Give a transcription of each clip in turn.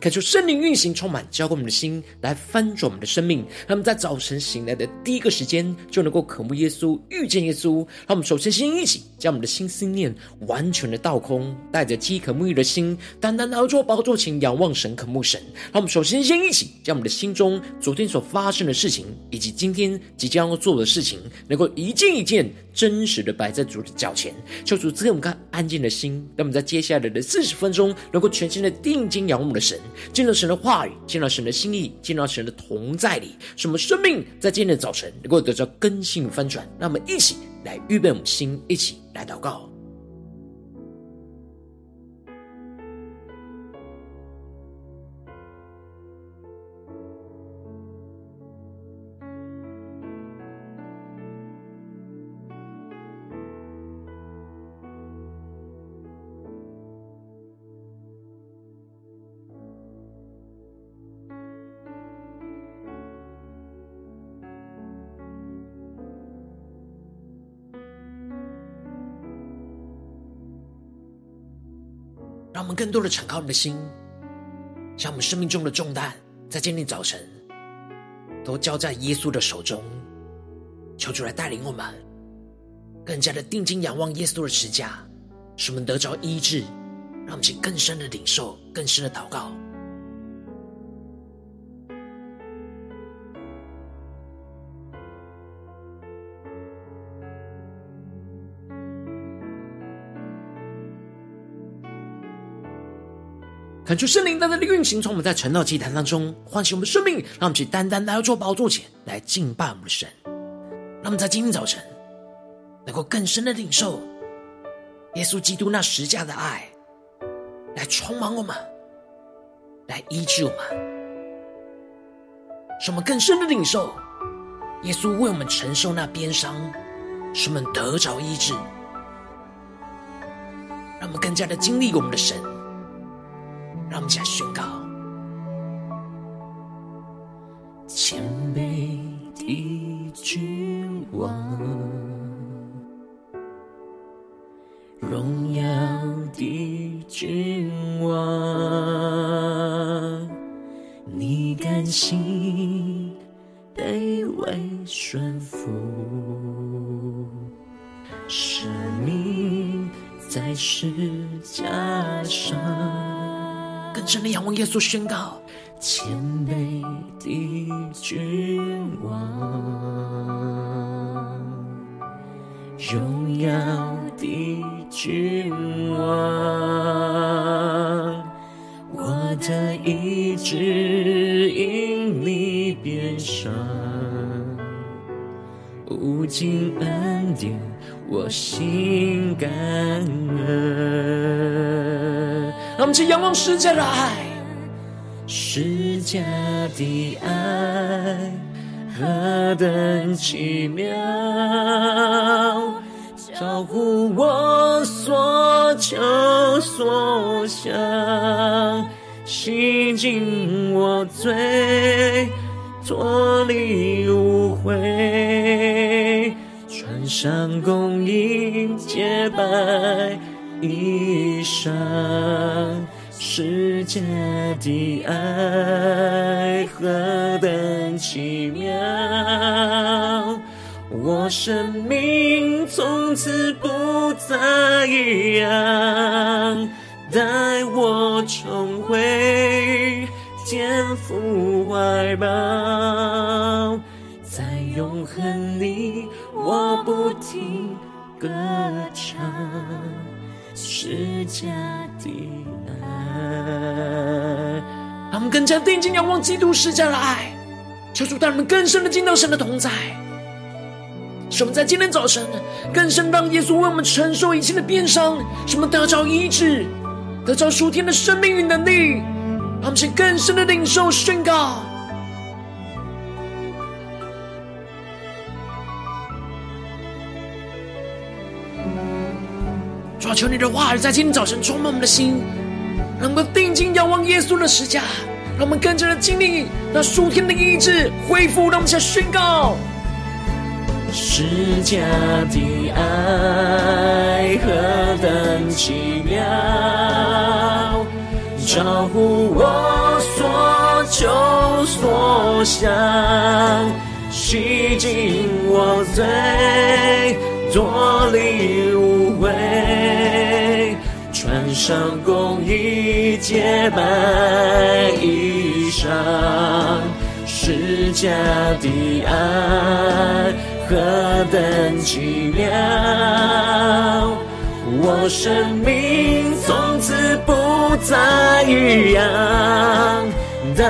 感受圣灵运行，充满浇灌我们的心，来翻转我们的生命。让我们在早晨醒来的第一个时间，就能够渴慕耶稣，遇见耶稣。让我们首先先一起将我们的心思念完全的倒空，带着饥渴沐浴的心，单单的坐宝座前仰望神，渴慕神。让我们首先先一起将我们的心中昨天所发生的事情，以及今天即将要做的事情，能够一件一件真实的摆在主的脚前，求主赐给我们看安静的心。让我们在接下来的四十分钟，能够全心的定睛仰望我们的神。见到神的话语，见到神的心意，见到神的同在里，使我们生命在今天的早晨能够得到更新翻转。那我们一起来预备我们心，一起来祷告。更多的敞开我们的心，将我们生命中的重担，在今天早晨都交在耶稣的手中，求主来带领我们，更加的定睛仰望耶稣的持家，使我们得着医治，让我们更深的领受，更深的祷告。看出圣灵单单的运行，从我们在晨祷祭坛当中唤醒我们的生命，让我们去单单来到宝座前来敬拜我们的神。让我们在今天早晨能够更深的领受耶稣基督那十架的爱，来充满我们，来医治我们，使我们更深的领受耶稣为我们承受那鞭伤，使我们得着医治，让我们更加的经历我们的神。让我们起来宣告：稣，宣告：谦卑的君王，荣耀的君王，我的意志因你变伤，无尽恩典，我心感恩。让我们去仰望世界的爱，家的爱何等奇妙，照顾我所求所想，洗净我罪，脱离污秽，穿上公义洁白。衣裳，世界的爱何等奇妙，我生命从此不再一样，带我重回天父怀抱，在永恒里我不停歌唱。十架的爱，让我们更加定睛仰望基督十架的爱，求主带我们更深的进到神的同在，使我们在今天早晨更深让耶稣为我们承受一切的鞭伤，什么得着医治，得着属天的生命与能力，让我们去更深的领受宣告。求你的话语在今天早晨充满我们的心，能够定睛仰望耶稣的十架，让我们更加的经历那属天的医治恢复。让我们先宣告：施加的爱何等奇妙，超乎我所求所想，洗净我罪，脱离无，穿上公义洁白衣裳，施加的爱何等奇妙，我生命从此不再一样，带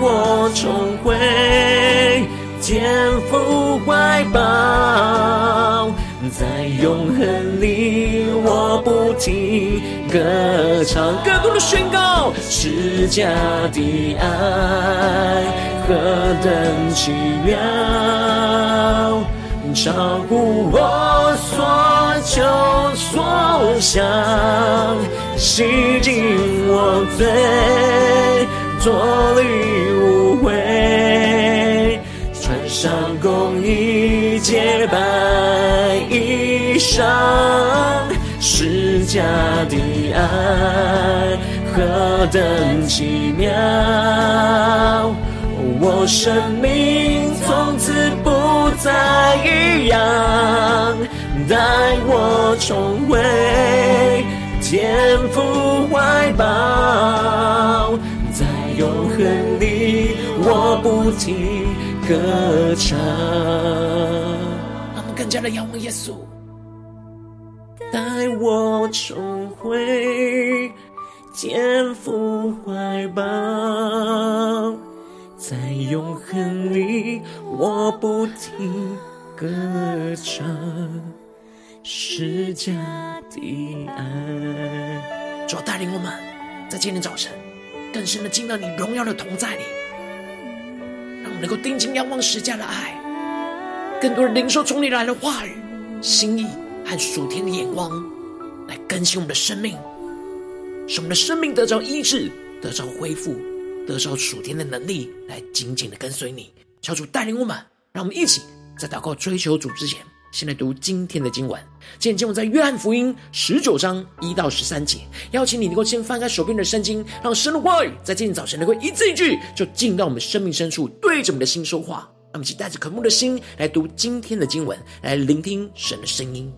我重回天父怀抱，在永恒里我不停歌唱，更多的宣告，施加的爱何等奇妙，超乎我所求所想，洗净我罪，脱离污秽，穿上公益洁白衣裳，施加的爱何等奇妙，我生命从此不再一样，带我重回天父怀抱，在永恒里我不停歌唱。让我们更加的仰望耶稣，带我重回天父怀抱。在永恒里，我不停歌唱，施加的爱。主带领我们在今天早晨更深的进到你荣耀的同在里，能够定睛仰望施加的爱，更多的领受从你来的话语、心意和属天的眼光，来更新我们的生命，使我们的生命得着医治，得着恢复。得着属天的能力，来紧紧的跟随你，求主带领我们，让我们一起在祷告追求主之前，先来读今天的经文。今天经文在约翰福音十九章一到十三节。邀请你能够先翻开手边的圣经，让神的话语在今天早晨能够一字一句，就进到我们生命深处，对着我们的心说话。那么，请带着渴慕的心来读今天的经文，来聆听神的声音。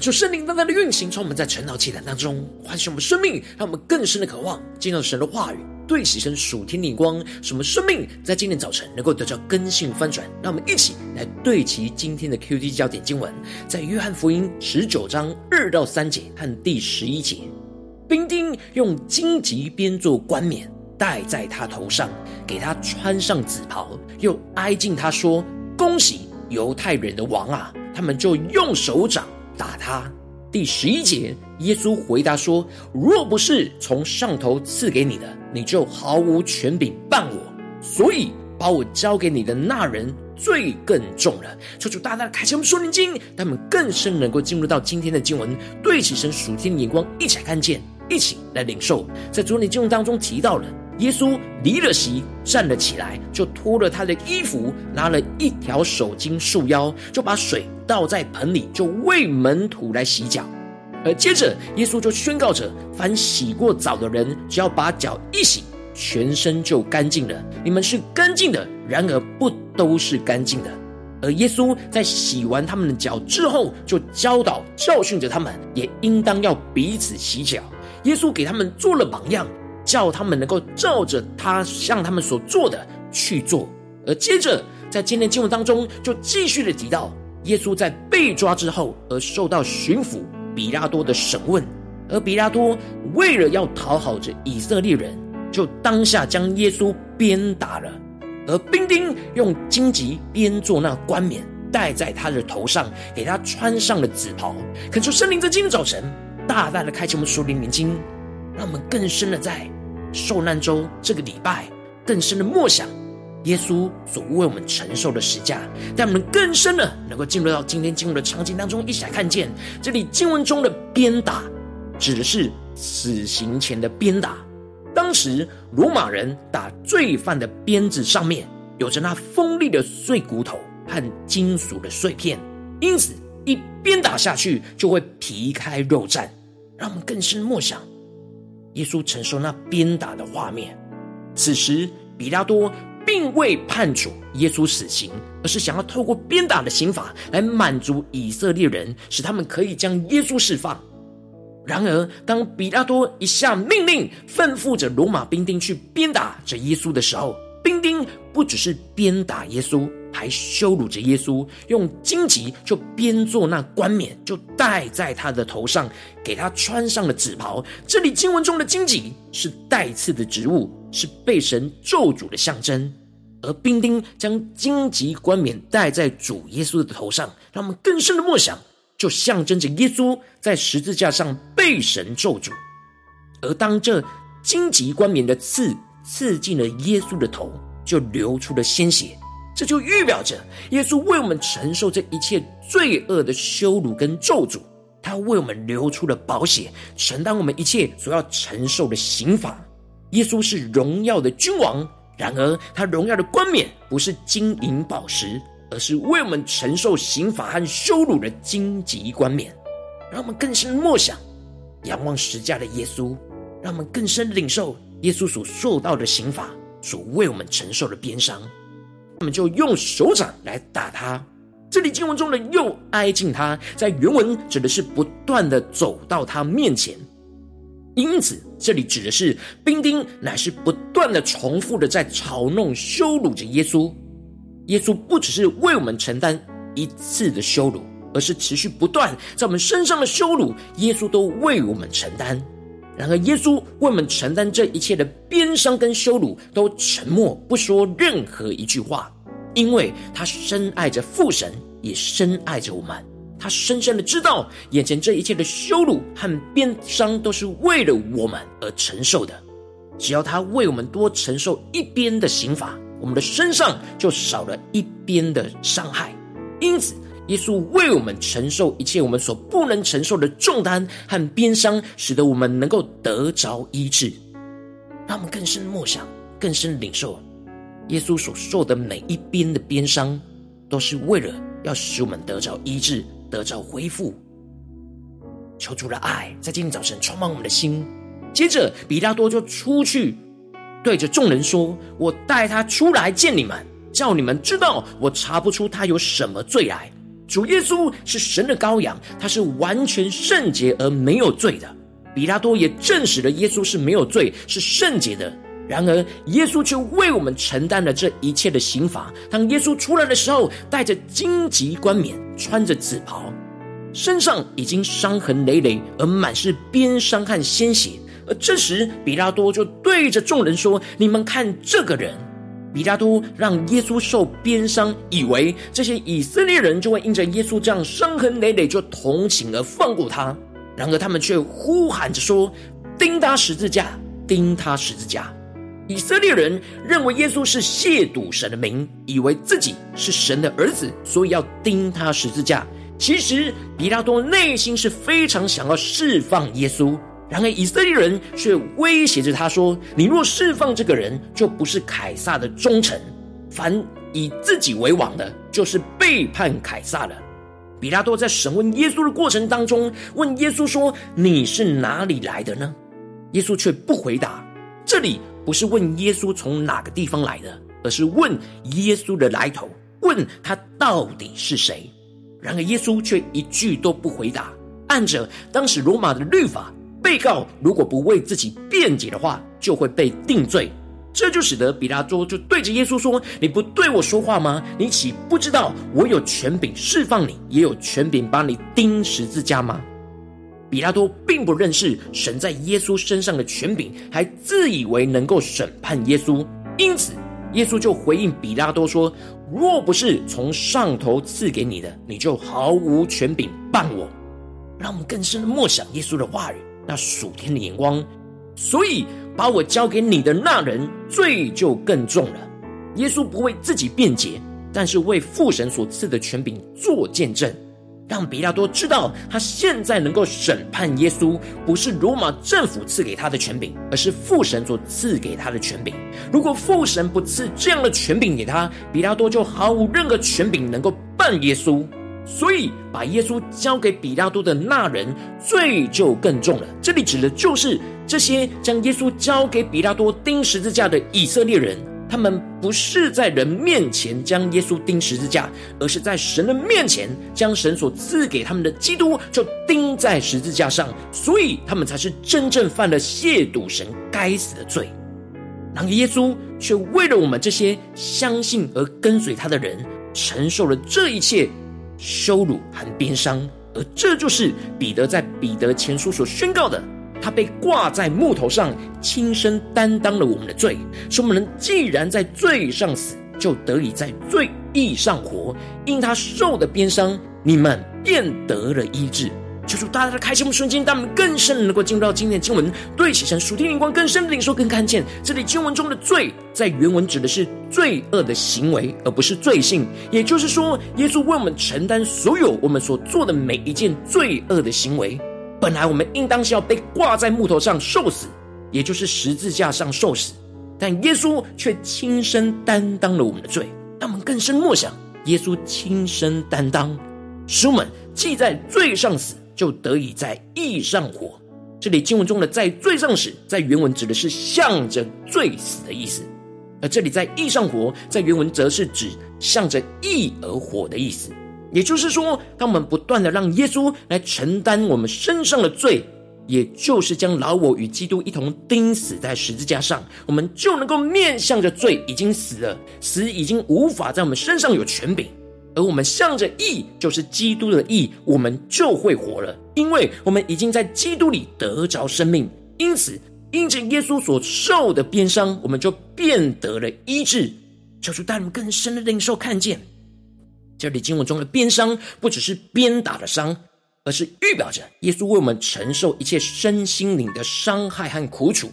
求圣灵单单的运行，从我们在晨祷祭坛当中唤醒我们生命，让我们更深的渴望见到神的话语，对齐神属天的光，使我们生命在今天早晨能够得到更新翻转。让我们一起来对齐今天的 QD 焦点经文，在约翰福音十九章二到三节和第十一节，兵丁用荆棘编做冠冕戴在他头上，给他穿上紫袍，又挨近他说：“恭喜犹太人的王啊！”他们就用手掌打他。第十一节，耶稣回答说：“若不是从上头赐给你的，你就毫无权柄办我。所以把我交给你的那人罪更重了。”求主大大的开启我们属灵经，他们更深能够进入到今天的经文，对起神属天的眼光，一起来看见，一起来领受。在昨天经文当中提到了。耶稣离了席，站了起来，就脱了他的衣服，拿了一条手巾束腰，就把水倒在盆里，就为门徒来洗脚。而接着，耶稣就宣告着：凡洗过澡的人，只要把脚一洗，全身就干净了。你们是干净的，然而不都是干净的。而耶稣在洗完他们的脚之后，就教导教训着他们，也应当要彼此洗脚。耶稣给他们做了榜样。叫他们能够照着他向他们所做的去做，而接着在今天经文当中就继续的提到，耶稣在被抓之后而受到巡抚比拉多的审问，而比拉多为了要讨好这以色列人，就当下将耶稣鞭打了，而兵丁用荆棘编做那冠冕戴在他的头上，给他穿上了紫袍。恳求圣灵在今天早晨大大的开启我们属灵眼睛。让我们更深的在受难周这个礼拜，更深的默想耶稣所为我们承受的十架，让我们更深的能够进入到今天经文的场景当中，一起来看见这里经文中的鞭打，指的是死刑前的鞭打。当时罗马人打罪犯的鞭子上面有着那锋利的碎骨头和金属的碎片，因此一鞭打下去就会皮开肉绽。让我们更深默想。耶稣承受那鞭打的画面，此时比拉多并未判处耶稣死刑，而是想要透过鞭打的刑罚来满足以色列人，使他们可以将耶稣释放。然而，当比拉多一下命令，吩咐着罗马兵丁去鞭打着耶稣的时候，兵丁不只是鞭打耶稣。还羞辱着耶稣，用荆棘就编做那冠冕，就戴在他的头上，给他穿上了紫袍。这里经文中的荆棘是带刺的植物，是被神咒诅的象征。而兵丁将荆棘冠冕戴在主耶稣的头上，让我们更深的默想，就象征着耶稣在十字架上被神咒诅。而当这荆棘冠冕的刺刺进了耶稣的头，就流出了鲜血。这就预表着耶稣为我们承受这一切罪恶的羞辱跟咒诅，他为我们流出了宝血，承担我们一切所要承受的刑罚。耶稣是荣耀的君王，然而他荣耀的冠冕不是金银宝石，而是为我们承受刑罚和羞辱的荆棘冠冕。让我们更深默想、仰望十架的耶稣，让我们更深领受耶稣所受到的刑罚，所为我们承受的鞭伤。我们就用手掌来打他。这里经文中的“又挨近他”，在原文指的是不断的走到他面前，因此这里指的是兵丁乃是不断的重复的在嘲弄、羞辱着耶稣。耶稣不只是为我们承担一次的羞辱，而是持续不断在我们身上的羞辱，耶稣都为我们承担。然而，耶稣为我们承担这一切的鞭伤跟羞辱，都沉默不说任何一句话，因为他深爱着父神，也深爱着我们。他深深的知道，眼前这一切的羞辱和鞭伤，都是为了我们而承受的。只要他为我们多承受一边的刑罚，我们的身上就少了一边的伤害。因此，耶稣为我们承受一切我们所不能承受的重担和鞭伤，使得我们能够得着医治。让我们更深默想，更深领受耶稣所受的每一边的鞭伤，都是为了要使我们得着医治，得着恢复。求主的爱在今天早晨充满我们的心。接着，比拉多就出去对着众人说：“我带他出来见你们，叫你们知道我查不出他有什么罪来。”主耶稣是神的羔羊，他是完全圣洁而没有罪的。比拉多也证实了耶稣是没有罪，是圣洁的。然而，耶稣却为我们承担了这一切的刑罚。当耶稣出来的时候，带着荆棘冠冕，穿着紫袍，身上已经伤痕累累，而满是鞭伤和鲜血。而这时，比拉多就对着众人说：“你们看这个人。”比拉多让耶稣受鞭伤，以为这些以色列人就会因着耶稣这样伤痕累累就同情而放过他。然而，他们却呼喊着说：“钉他十字架，钉他十字架。”以色列人认为耶稣是亵渎神的名，以为自己是神的儿子，所以要钉他十字架。其实比拉多内心是非常想要释放耶稣，然而以色列人却威胁着他说：“你若释放这个人，就不是凯撒的忠臣；凡以自己为王的，就是背叛凯撒了。”比拉多在审问耶稣的过程当中，问耶稣说：“你是哪里来的呢？”耶稣却不回答。这里。不是问耶稣从哪个地方来的，而是问耶稣的来头，问他到底是谁。然而耶稣却一句都不回答。按着当时罗马的律法，被告如果不为自己辩解的话，就会被定罪。这就使得比拉多就对着耶稣说：“你不对我说话吗？你岂不知道我有权柄释放你，也有权柄把你钉十字架吗？”比拉多并不认识神在耶稣身上的权柄，还自以为能够审判耶稣，因此耶稣就回应比拉多说：“若不是从上头赐给你的，你就毫无权柄办我。”让我们更深的默想耶稣的话语，那属天的眼光。所以把我交给你的那人罪就更重了。耶稣不为自己辩解，但是为父神所赐的权柄做见证。让比拉多知道，他现在能够审判耶稣，不是罗马政府赐给他的权柄，而是父神所赐给他的权柄。如果父神不赐这样的权柄给他，比拉多就毫无任何权柄能够办耶稣。所以，把耶稣交给比拉多的那人，罪就更重了。这里指的就是这些将耶稣交给比拉多钉十字架的以色列人。他们不是在人面前将耶稣钉十字架，而是在神的面前将神所赐给他们的基督就钉在十字架上，所以他们才是真正犯了亵渎神该死的罪。然而耶稣却为了我们这些相信而跟随他的人，承受了这一切羞辱和鞭伤，而这就是彼得在彼得前书所宣告的。他被挂在木头上，亲身担当了我们的罪，说我们既然在罪上死，就得以在罪义上活。因他受的鞭伤，你们便得了医治。求主大大的开启我们瞬间，让我们更深能够进入到今天的经文，对齐神属天灵光更深的领受，更看见这里经文中的罪，在原文指的是罪恶的行为，而不是罪性。也就是说，耶稣为我们承担所有我们所做的每一件罪恶的行为。本来我们应当是要被挂在木头上受死，也就是十字架上受死，但耶稣却亲身担当了我们的罪。让我们更深默想，耶稣亲身担当，使我们既在罪上死，就得以在义上活。这里经文中的“在罪上死”在原文指的是向着罪死的意思，而这里在义上活，在原文则是指向着义而活的意思。也就是说，当我们不断的让耶稣来承担我们身上的罪，也就是将老我与基督一同钉死在十字架上，我们就能够面向着罪已经死了，死已经无法在我们身上有权柄，而我们向着义，就是基督的义，我们就会活了，因为我们已经在基督里得着生命，因此因着耶稣所受的鞭伤，我们就变得了医治。求主带我们更深的领受看见。这里经文中的鞭伤，不只是鞭打的伤，而是预表着耶稣为我们承受一切身心灵的伤害和苦楚，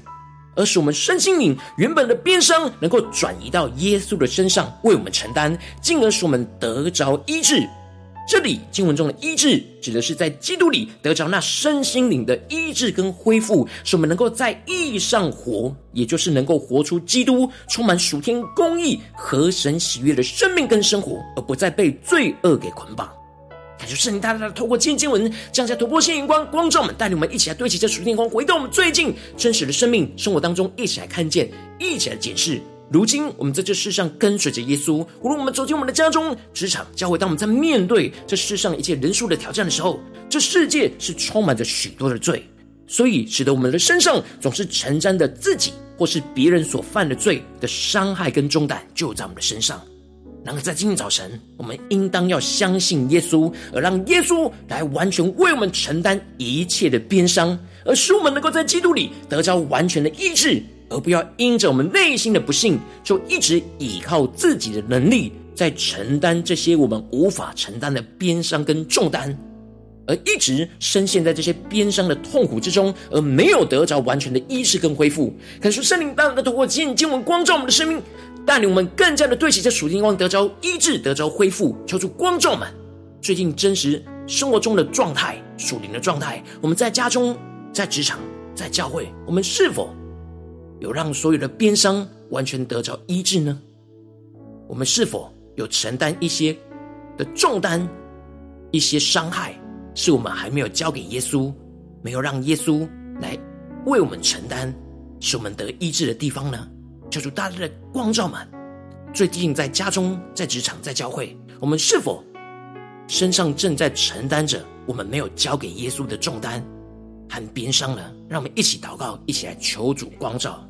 而使我们身心灵原本的鞭伤能够转移到耶稣的身上，为我们承担，进而使我们得着医治。这里经文中的医治，指的是在基督里得着那身心灵的医治跟恢复，使我们能够在意义上活，也就是能够活出基督充满属天公义和神喜悦的生命跟生活，而不再被罪恶给捆绑。感谢圣灵大大的透过今天经文降下突破性眼光，光照我们，带领我们一起来对齐这属天光，回到我们最近真实的生命生活当中，一起来看见，一起来解释。如今我们在这世上跟随着耶稣，无论我们走进我们的家中、职场、教会，当我们在面对这世上一切人数的挑战的时候，这世界是充满着许多的罪，所以使得我们的身上总是承担着自己或是别人所犯的罪的伤害跟重担，就在我们的身上。然而在今天早晨，我们应当要相信耶稣，而让耶稣来完全为我们承担一切的鞭伤，而使我们能够在基督里得着完全的医治。而不要因着我们内心的不幸，就一直倚靠自己的能力，在承担这些我们无法承担的鞭伤跟重担，而一直深陷在这些鞭伤的痛苦之中，而没有得着完全的医治跟恢复。可是圣灵大大的透过经文光照我们的生命，带领我们更加的对齐这属天光，得着医治，得着恢复。求主光照们最近真实生活中的状态，属灵的状态。我们在家中、在职场、在教会，我们是否？有让所有的边伤完全得着医治呢？我们是否有承担一些的重担、一些伤害，是我们还没有交给耶稣，没有让耶稣来为我们承担，使我们得医治的地方呢？求主大大的光照们，最近在家中、在职场、在教会，我们是否身上正在承担着我们没有交给耶稣的重担？很悲伤了？让我们一起祷告，一起来求主光照。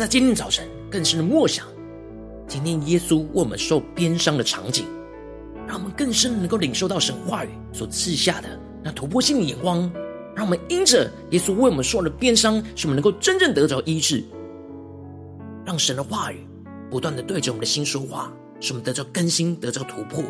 在今天早晨更深的默想，今天耶稣为我们受鞭伤的场景，让我们更深能够领受到神话语所赐下的那突破性的眼光，让我们因着耶稣为我们受了鞭伤，使我们能够真正得着医治，让神的话语不断的对着我们的心说话，使我们得着更新，得着突破。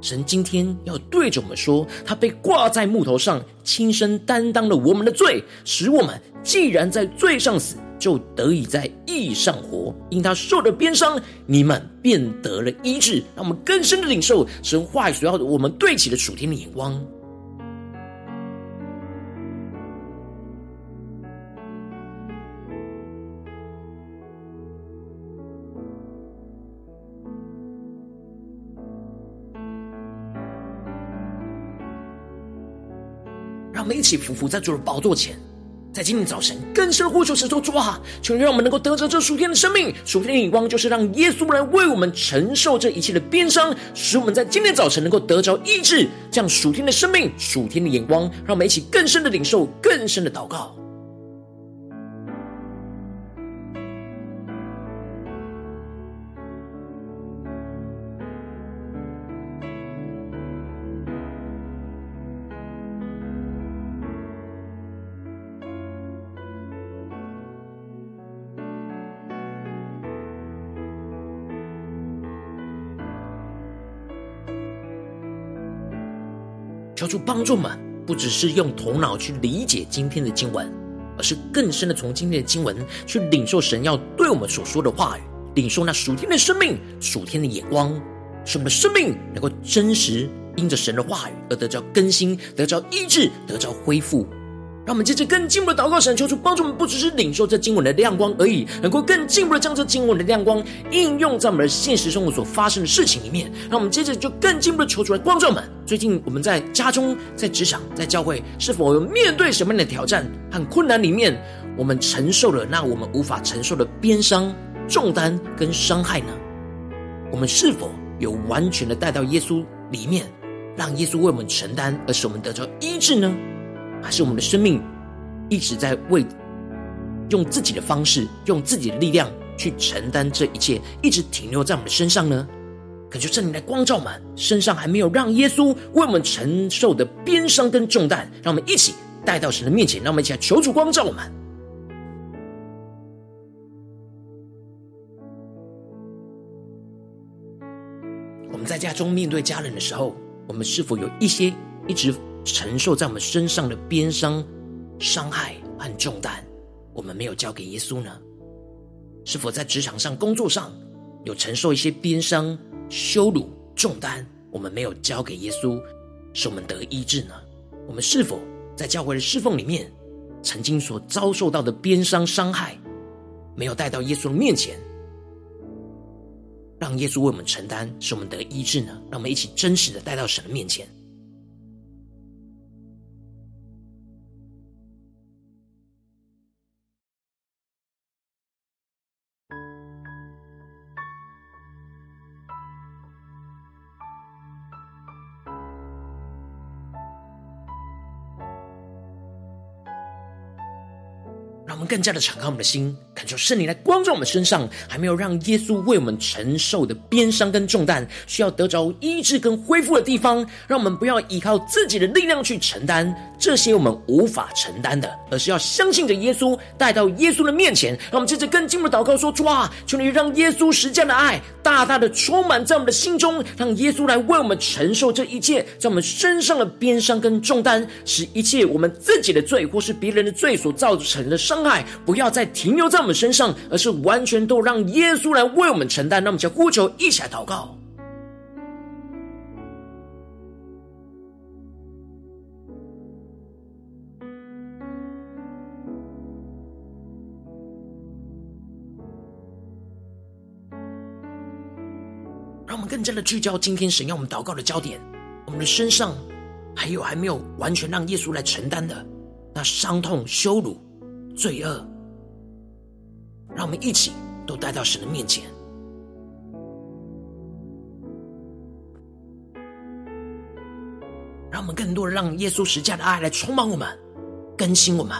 神今天要对着我们说，他被挂在木头上，亲身担当了我们的罪，使我们既然在罪上死，就得以在义上活。因他受了鞭伤，你们便得了医治。让我们更深的领受神话语所要的我们对齐的属天的眼光。让我们一起匍匐在主的宝座前，在今天早晨更深呼求神说：主啊，求你让我们能够得着这属天的生命。属天的眼光就是让耶稣来为我们承受这一切的鞭伤，使我们在今天早晨能够得着医治。这样属天的生命、属天的眼光，让我们一起更深的领受、更深的祷告。求主帮助们，不只是用头脑去理解今天的经文，而是更深的从今天的经文去领受神要对我们所说的话语，领受那属天的生命、属天的眼光，使我们的生命能够真实因着神的话语而得着更新、得着医治、得着恢复。让我们接着更进一步的祷告，神求主帮助我们，不只是领受这经文的亮光而已，能够更进一步的将这经文的亮光应用在我们的现实生活所发生的事情里面。让我们接着就更进一步的求主来光照们。最近我们在家中、在职场、在教会，是否有面对什么样的挑战和困难里面，我们承受了那我们无法承受的鞭伤、重担跟伤害呢？我们是否有完全的带到耶稣里面，让耶稣为我们承担，而使我们得着医治呢？还是我们的生命一直在为用自己的方式、用自己的力量去承担这一切，一直停留在我们的身上呢？恳求圣灵来光照们，身上还没有让耶稣为我们承受的鞭伤跟重担，让我们一起带到神的面前，让我们一起来求主光照我们。我们在家中面对家人的时候，我们是否有一些一直承受在我们身上的鞭伤、伤害和重担，我们没有交给耶稣呢？是否在职场上、工作上有承受一些鞭伤、羞辱、重担，我们没有交给耶稣，使我们得医治呢？我们是否在教会的侍奉里面，曾经所遭受到的鞭伤、伤害，没有带到耶稣的面前？让耶稣为我们承担，使我们得医治呢？让我们一起真实的带到神的面前。我们更加的敞开我们的心，恳求圣灵来光照我们身上，还没有让耶稣为我们承受的鞭伤跟重担，需要得着医治跟恢复的地方。让我们不要依靠自己的力量去承担这些我们无法承担的，而是要相信着耶稣，带到耶稣的面前。让我们接着更进一步祷告说：主啊，求你让耶稣实践的爱大大的充满在我们的心中，让耶稣来为我们承受这一切在我们身上的鞭伤跟重担，使一切我们自己的罪或是别人的罪所造成的伤。伤害不要再停留在我们身上，而是完全都让耶稣来为我们承担。那么，就呼求，一起来祷告。让我们更加的聚焦今天神要我们祷告的焦点。我们的身上还有还没有完全让耶稣来承担的那伤痛、羞辱。罪恶，让我们一起都带到神的面前，让我们更多的让耶稣十架的爱来充满我们，更新我们，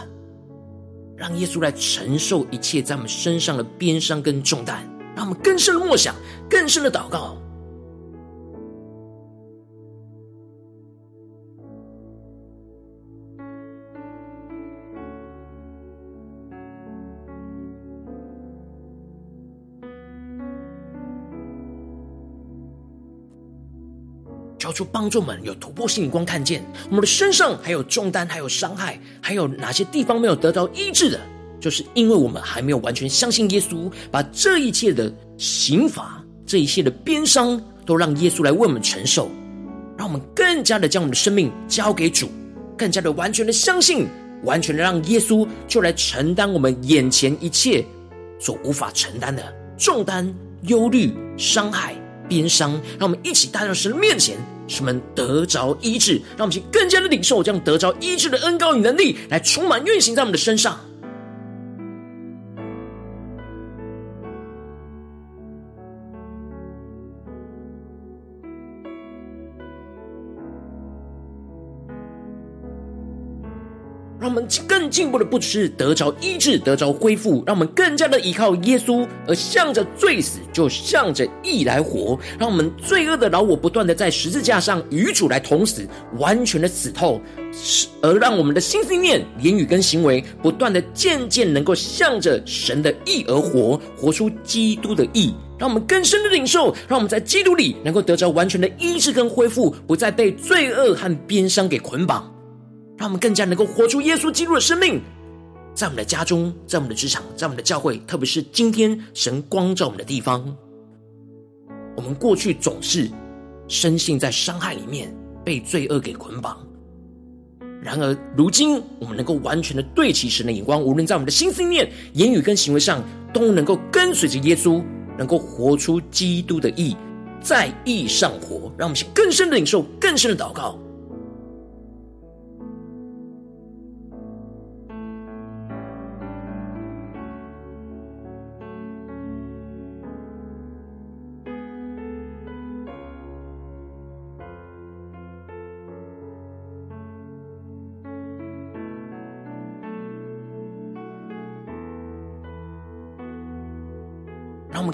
让耶稣来承受一切在我们身上的鞭伤跟重担，让我们更深的默想，更深的祷告。求主帮助我们有突破性眼光，看见我们的身上还有重担，还有伤害，还有哪些地方没有得到医治的，就是因为我们还没有完全相信耶稣，把这一切的刑罚、这一切的鞭伤，都让耶稣来为我们承受，让我们更加的将我们的生命交给主，更加的完全的相信，完全的让耶稣就来承担我们眼前一切所无法承担的重担、忧虑、伤害、鞭伤，让我们一起带到神的面前。使我们得着医治，让我们去更加的领受这样得着医治的恩膏与能力，来充满运行在我们的身上。让我们更进步的，不只是得着医治、得着恢复，让我们更加的依靠耶稣，而向着罪死，就向着义来活。让我们罪恶的老我不断的在十字架上与主来同死，完全的死透，而让我们的心思念、言语跟行为，不断的渐渐能够向着神的义而活，活出基督的义。让我们更深的领受，让我们在基督里能够得着完全的医治跟恢复，不再被罪恶和鞭伤给捆绑。让我们更加能够活出耶稣基督的生命，在我们的家中，在我们的职场，在我们的教会，特别是今天神光照我们的地方。我们过去总是深陷在伤害里面，被罪恶给捆绑。然而，如今我们能够完全的对齐神的眼光，无论在我们的心思念、言语跟行为上，都能够跟随着耶稣，能够活出基督的义，在义上活。让我们更深的领受，更深的祷告。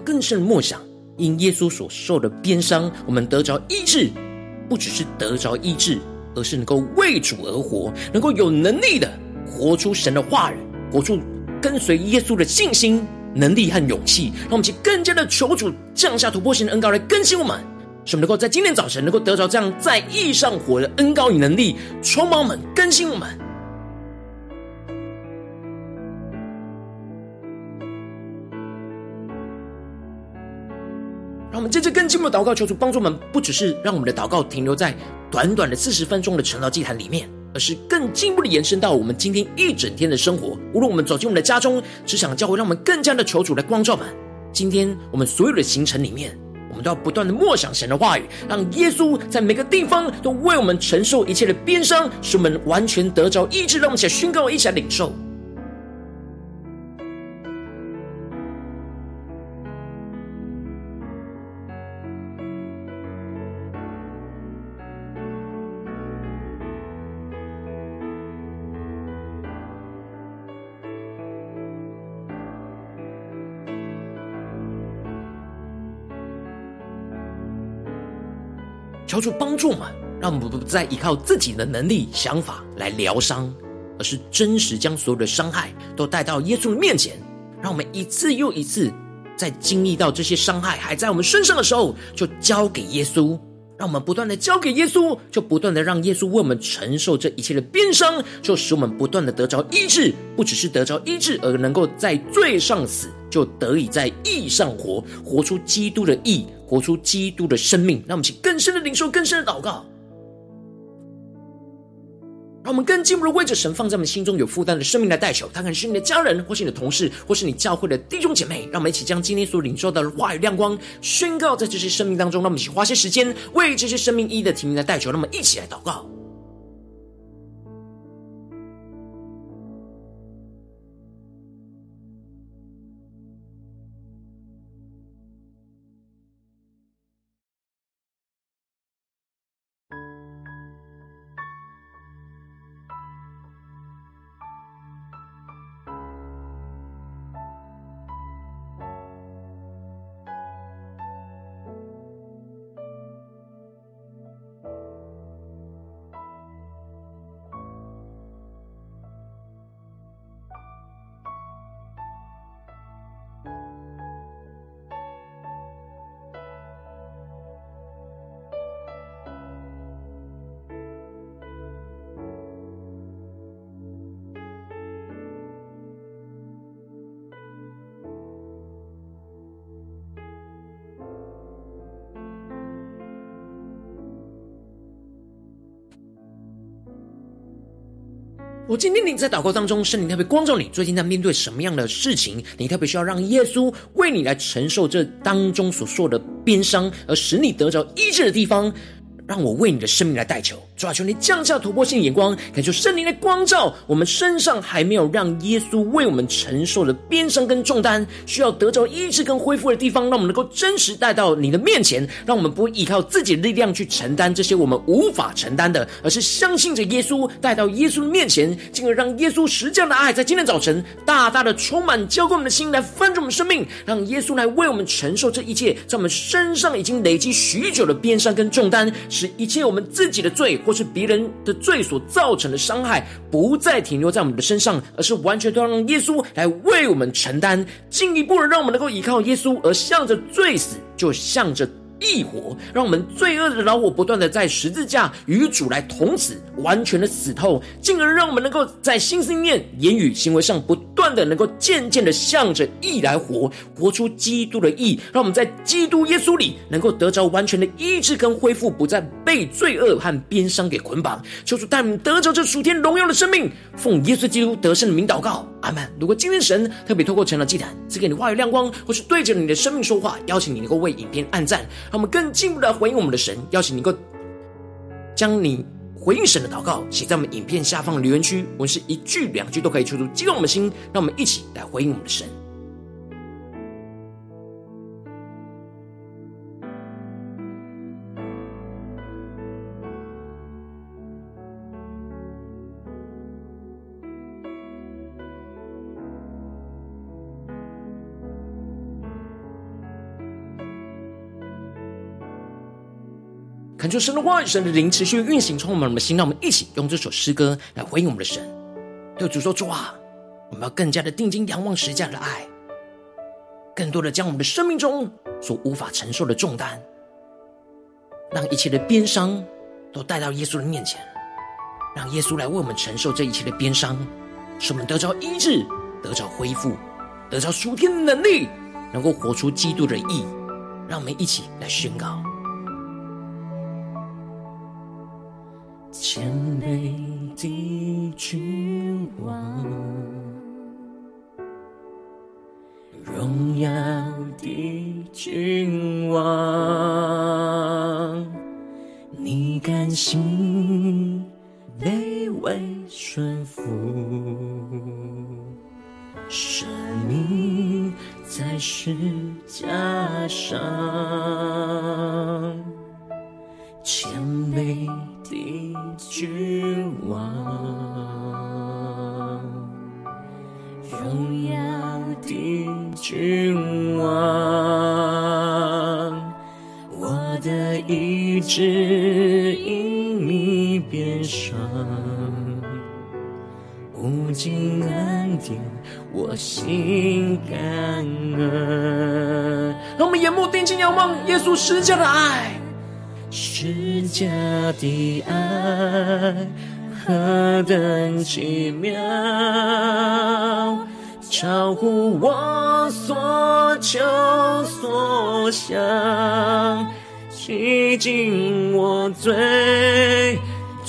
更深的默想，因耶稣所受的鞭伤，我们得着医治，不只是得着医治，而是能够为主而活，能够有能力的活出神的话语，活出跟随耶稣的信心、能力和勇气。让我们去更加的求主降下突破性的恩膏来更新我们，使我们能够在今天早晨能够得着这样在意义上活的恩膏与能力，充满我们，更新我们。我们接着更进一步的祷告，求主帮助我们，不只是让我们的祷告停留在短短的四十分钟的晨祷祭坛里面。而是更进一步的延伸到我们今天一整天的生活。无论我们走进我们的家中，只想教会，让我们更加的求主来光照们。今天我们所有的行程里面，我们都要不断的默想神的话语，让耶稣在每个地方都为我们承受一切的鞭伤，使我们完全得着医治。让我们一起宣告，一起来领受。求主帮助我们，让我们不再依靠自己的能力、想法来疗伤，而是真实将所有的伤害都带到耶稣的面前。让我们一次又一次，在经历到这些伤害还在我们身上的时候，就交给耶稣。让我们不断的交给耶稣，就不断的让耶稣为我们承受这一切的鞭伤，就使我们不断的得着医治。不只是得着医治，而能够在罪上死，就得以在义上活，活出基督的义。活出基督的生命，让我们请更深的领受，更深的祷告，让我们更进一步的为着神放在我们心中有负担的生命来代求。他可能是你的家人，或是你的同事，或是你教会的弟兄姐妹。让我们一起将今天所领受的话语亮光宣告在这些生命当中。让我们一起花些时间为这些生命一一的提名来代求。让我们一起来祷告。我今天你在祷告当中，圣灵特别光照你，最近在面对什么样的事情？你特别需要让耶稣为你来承受这当中所受的鞭伤，而使你得着医治的地方。让我为你的生命来代求，主啊，求你降下突破性的眼光，感受圣灵的光照。我们身上还没有让耶稣为我们承受的鞭伤跟重担，需要得着医治跟恢复的地方，让我们能够真实带到你的面前。让我们不依靠自己的力量去承担这些我们无法承担的，而是相信着耶稣，带到耶稣的面前，进而让耶稣实这样的爱，在今天早晨大大的充满，浇灌我们的心，来翻转我们生命，让耶稣来为我们承受这一切，在我们身上已经累积许久的鞭伤跟重担。使一切我们自己的罪，或是别人的罪所造成的伤害，不再停留在我们的身上，而是完全都要让耶稣来为我们承担，进一步的让我们能够依靠耶稣，而向着罪死，就向着。义活，让我们罪恶的老我不断的在十字架与主来同死，完全的死透，进而让我们能够在心思念、言语、行为上不断的能够渐渐的向着义来活，活出基督的义，让我们在基督耶稣里能够得着完全的医治跟恢复，不再被罪恶和鞭伤给捆绑。求主带领得着这属天荣耀的生命，奉耶稣基督得胜的名祷告，阿门。如果今天神特别透过成了祭坛赐给你话语亮光，或是对着你的生命说话，邀请你能够为影片按赞。让我们更进一步的回应我们的神，邀请你够将你回应神的祷告写在我们影片下方留言区，我们是一句两句都可以，出出激动我们的心，让我们一起来回应我们的神。恳求神的话语、神的灵持续运行，充满我们的心。让我们一起用这首诗歌来回应我们的神，对主说：“主啊，我们要更加的定睛仰望十架的爱，更多的将我们的生命中所无法承受的重担，让一切的悲伤都带到耶稣的面前，让耶稣来为我们承受这一切的悲伤，使我们得着医治，得着恢复，得着属天的能力，能够活出基督的义。让我们一起来宣告。谦卑的君王，荣耀的君王，你甘心卑微顺服，生命在十架上，我心感恩。让我们眼目定睛仰望耶稣十架的爱。十架的爱何等奇妙，超乎我所求所想，洗净我罪，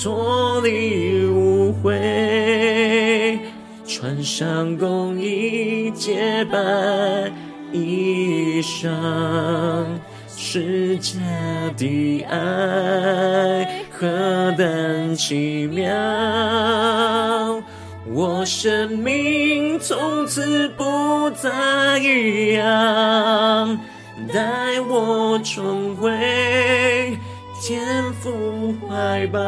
脱离污秽，穿上公义洁白衣裳。十架的爱何等奇妙，我生命从此不再一样，带我重回天父怀抱，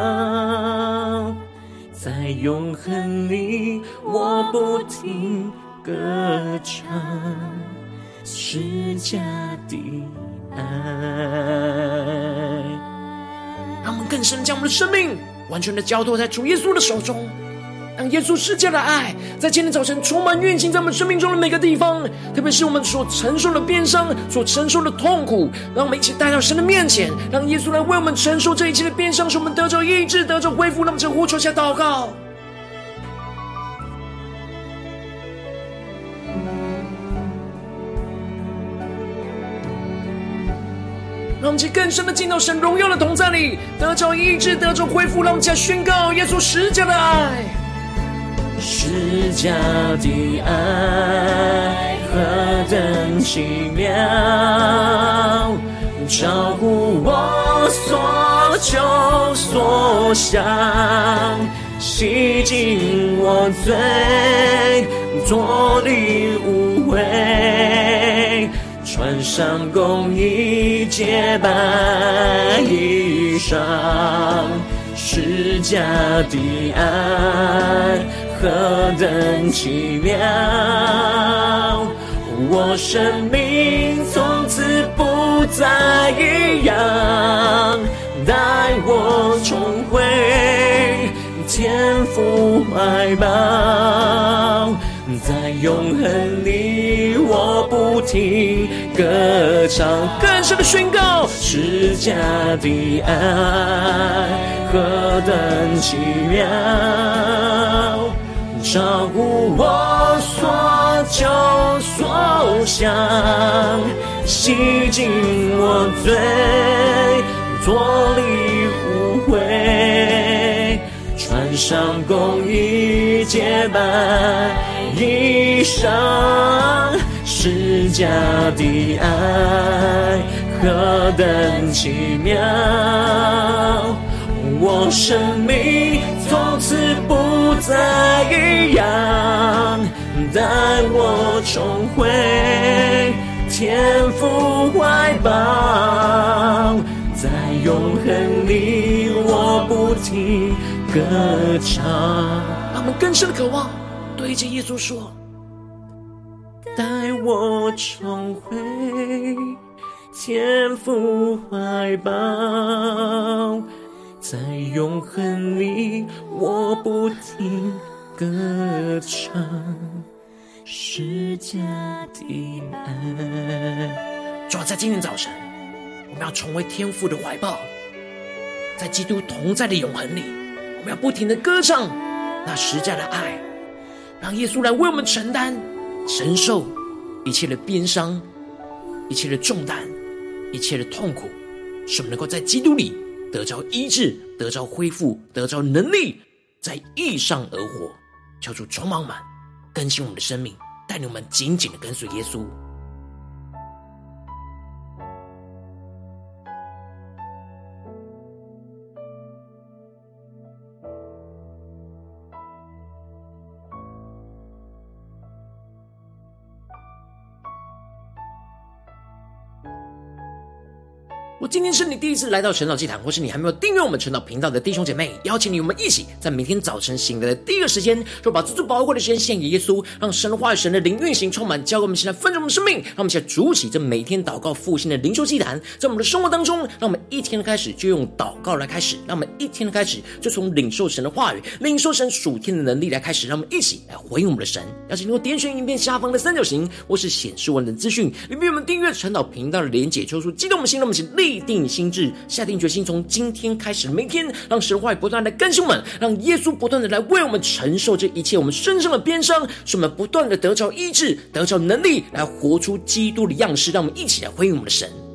在永恒里我不停歌唱，十架的爱，让我们更深将我们的生命完全的交托在主耶稣的手中，让耶稣世界的爱在今天早晨充满运行在我们生命中的每个地方，特别是我们所承受的鞭伤、所承受的痛苦，让我们一起带到神的面前，让耶稣来为我们承受这一切的鞭伤，使我们得着医治、得着恢复。那么，就呼求下祷告。让我们更深的进到神荣耀的同在里，得着医治，得着恢复。让我们再宣告耶稣十架的爱，释迦的爱何等奇妙，照顾我所求所想，洗净我罪，脱离污秽。穿上公义洁白衣裳，释迦的爱何等奇妙，我生命从此不再一样，带我重回天父怀抱，在永恒里我不停歌唱，更深的宣告，十架的爱何等奇妙，照顾我所求所想，洗净我罪，脱离污秽，穿上公义洁白衣裳。十架的爱何等奇妙，我生命从此不再一样，带我重回天父怀抱，在永恒里我不停歌唱。让我们更深的渴望，对着耶稣说。带我重回天父怀抱，在永恒里我我不停歌唱，十架的爱。主要在今天早晨，我们要重回天父的怀抱，在基督同在的永恒里，我们要不停的歌唱那实在的爱，让耶稣来为我们承担、承受一切的鞭伤、一切的重担、一切的痛苦，使我们能够在基督里得着医治、得着恢复、得着能力，在遇上而活。求主充满满，更新我们的生命，带领我们紧紧的跟随耶稣。今天是你第一次来到晨祷祭坛，或是你还没有订阅我们晨祷频道的弟兄姐妹，邀请你我们一起在每天早晨醒来的第一个时间，就把这最宝贵的时间献给耶稣，让神的话语、神的灵运行充满，教给我们现在丰盛我们生命，让我们现在筑起这每天祷告复兴的灵修祭坛，在我们的生活当中，让我们一天的开始就用祷告来开始，让我们一天的开始就从领受神的话语、领受神属天的能力来开始，让我们一起来回应我们的神。邀请你我点选影片下方的三角形，或是显示文的资讯，里面有我们订阅晨祷频道的连结，抽出激动我们心，让我们一起立定心智。下定决心，从今天开始，每天让神话语不断的更新我们，让耶稣不断的来为我们承受这一切我们身上的鞭伤，使我们不断的得着医治，得着能力，来活出基督的样式。让我们一起来回应我们的神。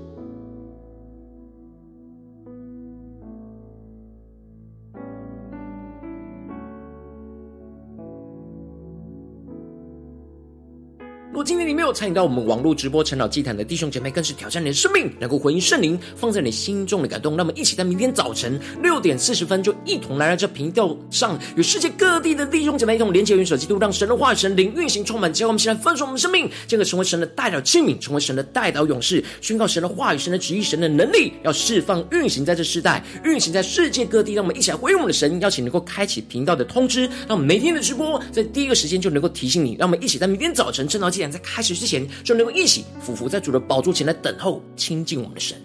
参与到我们网络直播晨祷祭坛的弟兄姐妹，更是挑战你的生命，能够回应圣灵放在你心中的感动。那么，一起在明天早晨六点四十分，就一同来到这频道上，与世界各地的弟兄姐妹一同连接、元首基督，让神的话语、神灵运行充满，教我们现在分盛我们生命，这个成为神的代表器皿，成为神的代表勇士，宣告神的话语、神的旨意、神的能力，要释放运行在这世代，运行在世界各地。让我们一起来回应我们的神，邀请能够开启频道的通知，让我们每天的直播在第一个时间就能够提醒你。让我们一起在明天早晨晨祷祭坛。在开始之前，就能够一起俯伏在主的宝座前来等候亲近我们的神。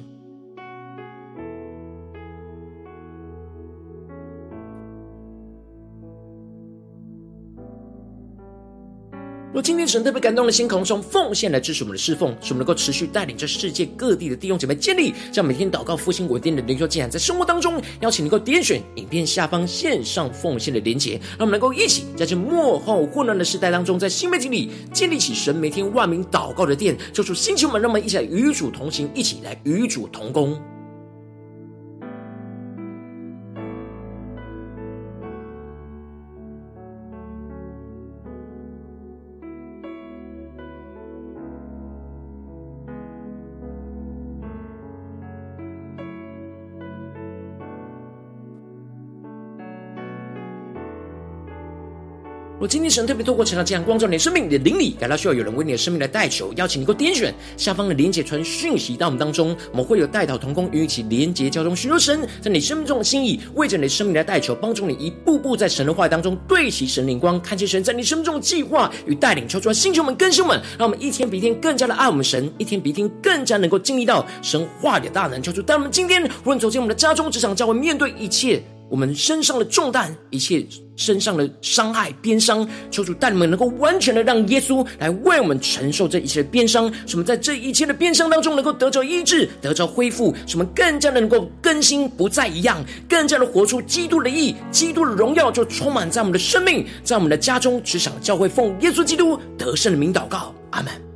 今天神特别感动的心，可以用奉献来支持我们的侍奉，使我们能够持续带领着世界各地的弟兄姐妹建立这样每天祷告复兴稳定的灵修祭坛，在生活当中邀请能够点选影片下方线上奉献的连结，让我们能够一起在这幕后混乱的时代当中，在新媒体里建立起神每天万名祷告的殿，做出星球们，让我们一起来与主同行，一起来与主同工。今天神特别透过晨祷祭坛光照你的生命，你的灵里感到需要有人为你的生命来代求，邀请你给我点选下方的连结传讯息到我们当中，我们会有代祷同工与一起连结交通，寻求神在你生命中的心意，为着你的生命来代求，帮助你一步步在神的话当中对齐神灵光，看见神在你生命中的计划与带领，求出来星球们更新们，让我们一天比一天更加的爱我们神，一天比一天更加能够经历到神话里的大能，求主带我们今天无论走进我们的家中、职场、教会，面对一切。我们身上的重担，一切身上的伤害、鞭伤，求主带你们能够完全的让耶稣来为我们承受这一切的鞭伤，使我们在这一切的鞭伤当中能够得着医治、得着恢复，使我们更加的能够更新，不再一样，更加的活出基督的义、基督的荣耀，就充满在我们的生命，在我们的家中、职场、教会，奉耶稣基督得胜的名祷告，阿门。